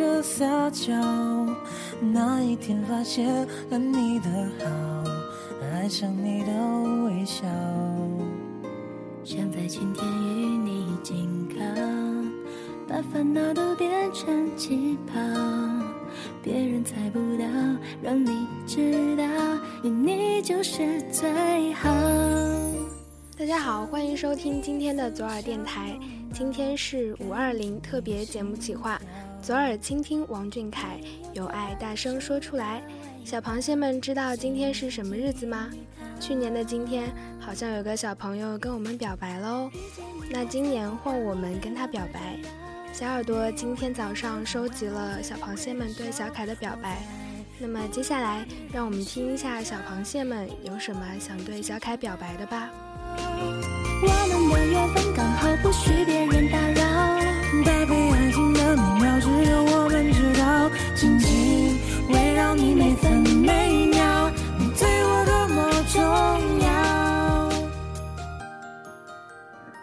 着撒娇。那一天发现了你的好，爱上你的微笑。想在今天与你紧靠，把烦恼都变成气泡，别人猜不到，让你知道，有你就是最好。大家好，欢迎收听今天的左耳电台。今天是五二零特别节目企划，左耳倾听王俊凯，有爱大声说出来。小螃蟹们知道今天是什么日子吗？去年的今天，好像有个小朋友跟我们表白喽。那今年换我们跟他表白。小耳朵今天早上收集了小螃蟹们对小凯的表白。那么接下来，让我们听一下小螃蟹们有什么想对小凯表白的吧。我们的缘分刚好不许别人打扰，搭配爱情的美妙，只有我们知道。紧紧围绕你每分每秒，你对我多么重要。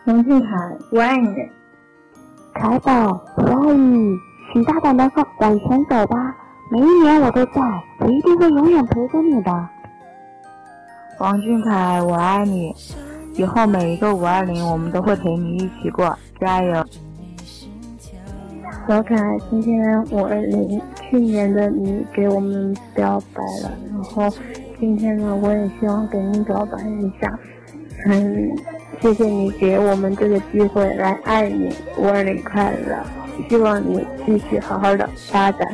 王俊凯，我爱你。凯宝，我爱你，请大胆的往前走吧，每一年我都在，我一定会永远陪着你的。王俊凯，我爱你。以后每一个五二零，我们都会陪你一起过，加油！小可爱，今天五二零，去年的你给我们表白了，然后今天呢，我也希望给你表白一下。嗯，谢谢你给我们这个机会来爱你，五二零快乐！希望你继续好好的发展。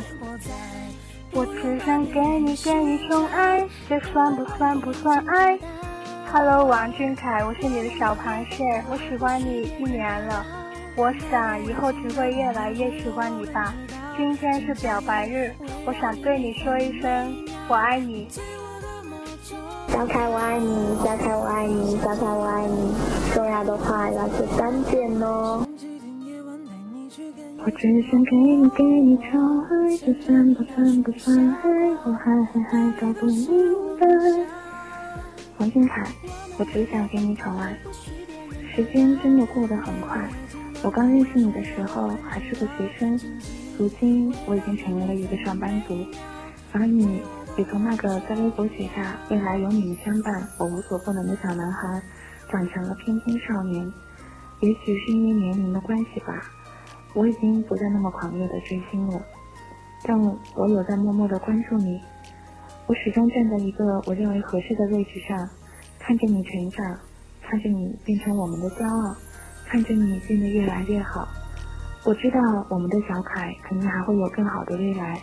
我只想给你给你宠爱，这算不算不算爱？Hello，王俊凯，我是你的小螃蟹，我喜欢你一年了，我想以后只会越来越喜欢你吧。今天是表白日，我想对你说一声我爱你。小凯我爱你，小凯我爱你，小凯我爱你，重要的话要说三遍哦。我只想给你给你宠爱，就算不算不算爱？我还还还搞不明白。王俊凯，我只想给你宠爱。时间真的过得很快，我刚认识你的时候还是个学生，如今我已经成为了一个上班族，而你也从那个在微博写下“未来有你们相伴，我无所不能”的小男孩，长成了翩翩少年。也许是因为年龄的关系吧，我已经不再那么狂热的追星了，但我有在默默的关注你。我始终站在一个我认为合适的位置上，看着你成长，看着你变成我们的骄傲，看着你变得越来越好。我知道我们的小凯肯定还会有更好的未来，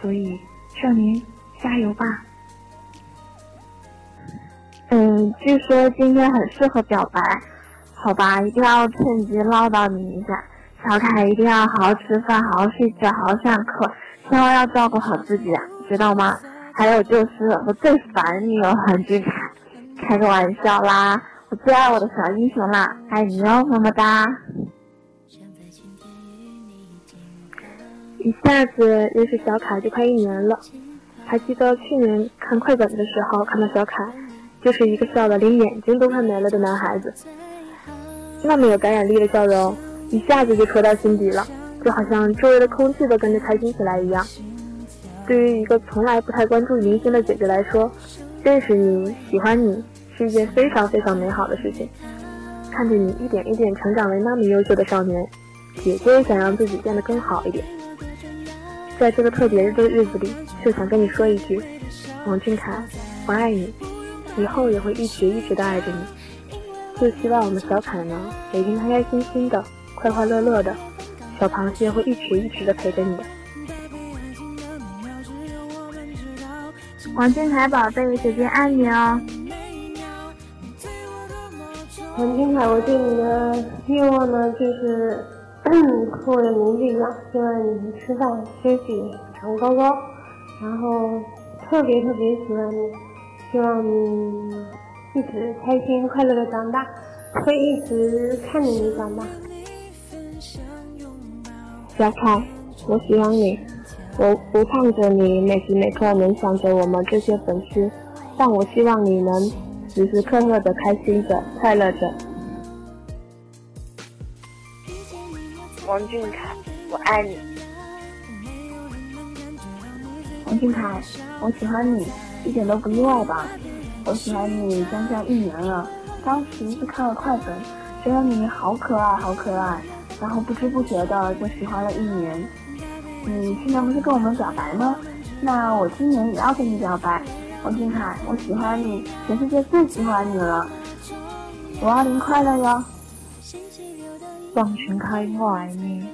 所以少年加油吧！嗯，据说今天很适合表白，好吧，一定要趁机唠叨你一下。小凯一定要好好吃饭，好好睡觉，好好上课，千万要照顾好自己啊，知道吗？还有就是我最烦你了，王俊凯，开个玩笑啦，我最爱我的小英雄啦，爱你哦，么么哒。一下子认识小凯就快一年了，还记得去年看快本的时候，看到小凯，就是一个笑得连眼睛都快没了的男孩子，那么有感染力的笑容，一下子就戳到心底了，就好像周围的空气都跟着开心起来一样。对于一个从来不太关注明星的姐姐来说，认识你、喜欢你是一件非常非常美好的事情。看着你一点一点成长为那么优秀的少年，姐姐也想让自己变得更好一点。在这个特别的日子里，就想跟你说一句：王俊凯，我爱你，以后也会一直一直的爱着你。就希望我们小凯呢，每天开开心心的、快快乐乐的，小螃蟹会一直一直的陪着你的。王俊凯宝贝，姐姐爱你哦！王俊凯，我对你的愿望呢，就是和我的名字一样，希望你吃饭、休息、长高高，然后特别特别喜欢你，希望你一直开心快乐的长大，会一直看着你长大。小凯，我喜欢你。我不盼着你每时每刻能想着我们这些粉丝，但我希望你能时时刻刻的开心着、快乐着。王俊凯，我爱你。王俊凯，我喜欢你，一点都不意外吧？我喜欢你将近一年了，当时是看了快本，觉得你好可爱，好可爱，然后不知不觉的就喜欢了一年。你去年不是跟我们表白吗？那我今年也要跟你表白。王俊凯，我喜欢你，全世界最喜欢你了。五二零快乐哟！王俊凯，我爱你。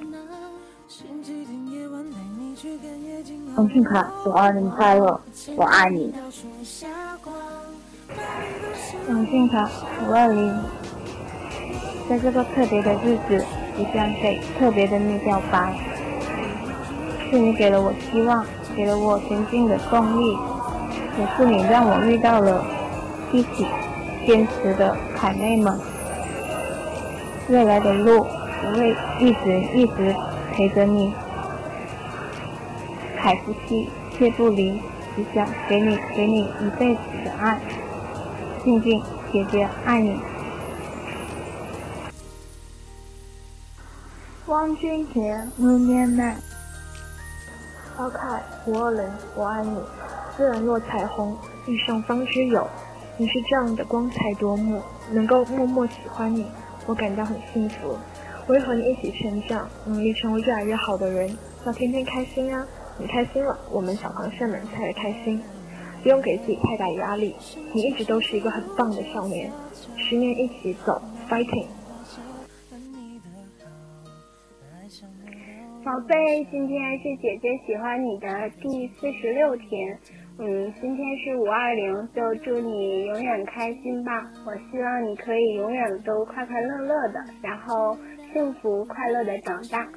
王俊凯，五二零快乐，我爱你。王俊凯，五二零，在这个特别的日子，一定要给特别的你表白。是你给了我希望，给了我前进的动力。也是你让我遇到了一起坚持的凯妹们，未来的路我会一直一直陪着你，凯夫妻切不离，只想给你给你一辈子的爱，静静姐姐爱你。王俊杰，五年来，小凯，五二零，我爱你。自然若彩虹，遇上方知有。你是这样的光彩夺目，能够默默喜欢你，我感到很幸福。我会和你一起成长，努力成为越来越好的人，要天天开心啊！你开心了，我们小螃蟹们才会开心。不用给自己太大压力，你一直都是一个很棒的少年。十年一起走，fighting！宝贝，今天是姐姐喜欢你的第四十六天。嗯，今天是五二零，就祝你永远开心吧！我希望你可以永远都快快乐乐的，然后幸福快乐的长大。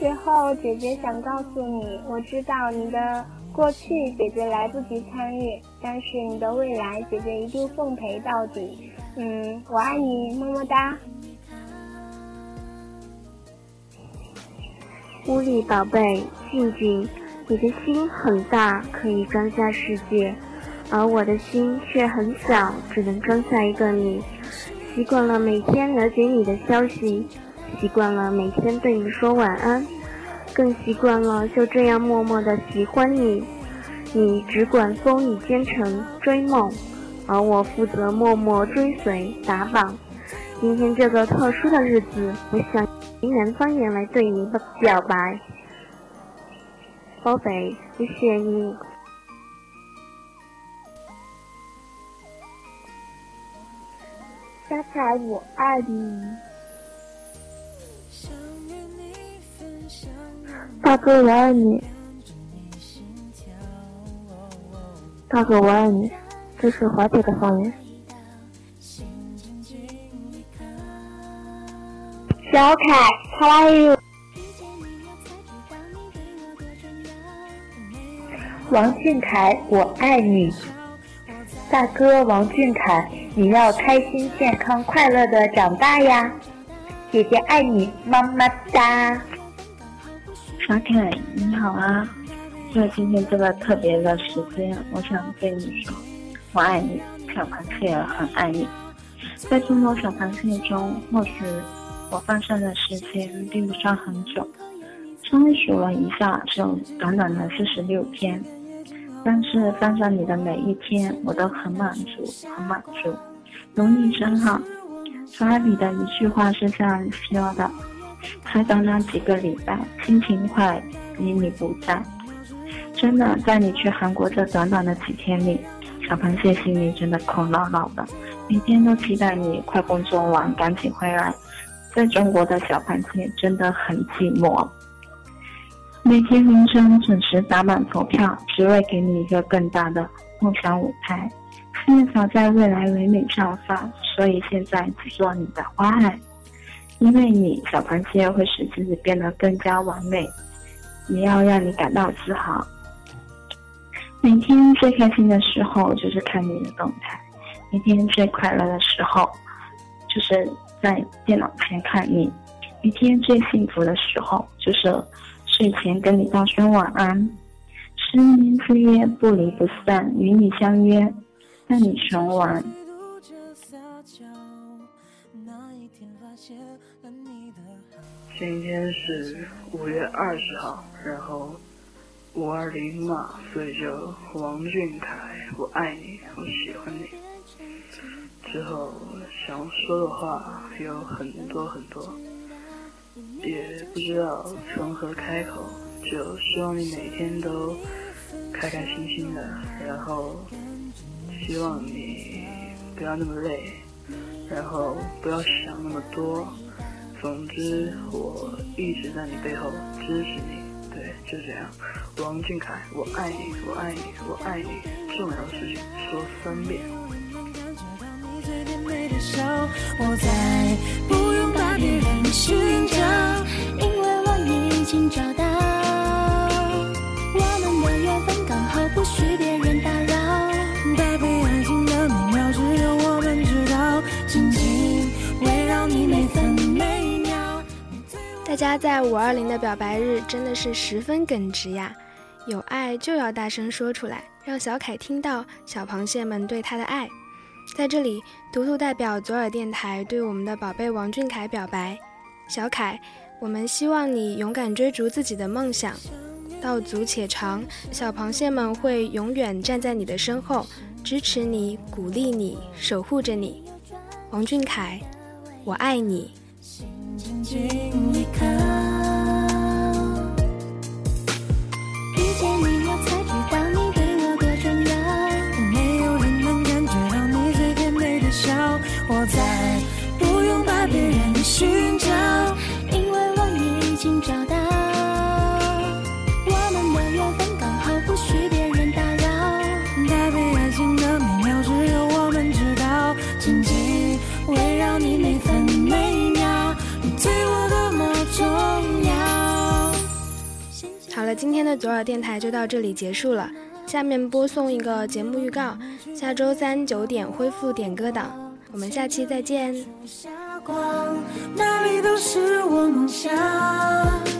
最后，姐姐想告诉你，我知道你的过去姐姐来不及参与，但是你的未来姐姐一定奉陪到底。嗯，我爱你，么么哒。屋里宝贝，静静，你的心很大，可以装下世界，而我的心却很小，只能装下一个你。习惯了每天了解你的消息，习惯了每天对你说晚安，更习惯了就这样默默的喜欢你。你只管风雨兼程追梦，而我负责默默追随打榜。今天这个特殊的日子，我想。云南方言来对你表白，宝贝，谢谢你。小凯，我爱你。大哥，我爱你。大哥，我爱你。这是华北的方言。小凯，How are you？王俊凯，我爱你。大哥王俊凯，你要开心、健康、快乐的长大呀！姐姐爱你，么么哒。小凯，你好啊！在今天这个特别的时间，我想对你说，我爱你，小螃蟹很爱你。在众多小螃蟹中，或许。我放生的时间并不算很久，稍微数了一下，就短短的四十六天。但是放上你的每一天，我都很满足，很满足。有你真好。从海里的一句话是这样说的：才短短几个礼拜，心情快比你不在。真的，在你去韩国这短短的几天里，小螃蟹心里真的空落落的，每天都期待你快工作完赶紧回来。在中国的小螃蟹真的很寂寞，每天凌晨准时打满投票，只为给你一个更大的梦想舞台。事业早在未来唯美绽放，所以现在只做你的花海。因为你，小螃蟹会使自己变得更加完美，也要让你感到自豪。每天最开心的时候就是看你的动态，每天最快乐的时候就是。在电脑前看你，一天最幸福的时候就是睡前跟你道声晚安。十年之约不离不散，与你相约，伴你穷玩。今天是五月二十号，然后五二零嘛，所以就王俊凯，我爱你，我喜欢你。之后想说的话有很多很多，也不知道从何开口，就希望你每天都开开心心的，然后希望你不要那么累，然后不要想那么多。总之，我一直在你背后支持你，对，就这样。王俊凯，我爱你，我爱你，我爱你。重要的事情说三遍。我再不用把别人寻找，因为我已经找到。我们的缘分刚好不许别人打扰，搭配爱情的美妙，只有我们知道。紧紧围绕你每分每秒。大家在五二零的表白日真的是十分耿直呀！有爱就要大声说出来，让小凯听到小螃蟹们对他的爱。在这里，图图代表左耳电台对我们的宝贝王俊凯表白：小凯，我们希望你勇敢追逐自己的梦想，道阻且长。小螃蟹们会永远站在你的身后，支持你，鼓励你，守护着你。王俊凯，我爱你。静静依靠，今天的左耳电台就到这里结束了。下面播送一个节目预告：下周三九点恢复点歌档，我们下期再见。那里都是我梦想。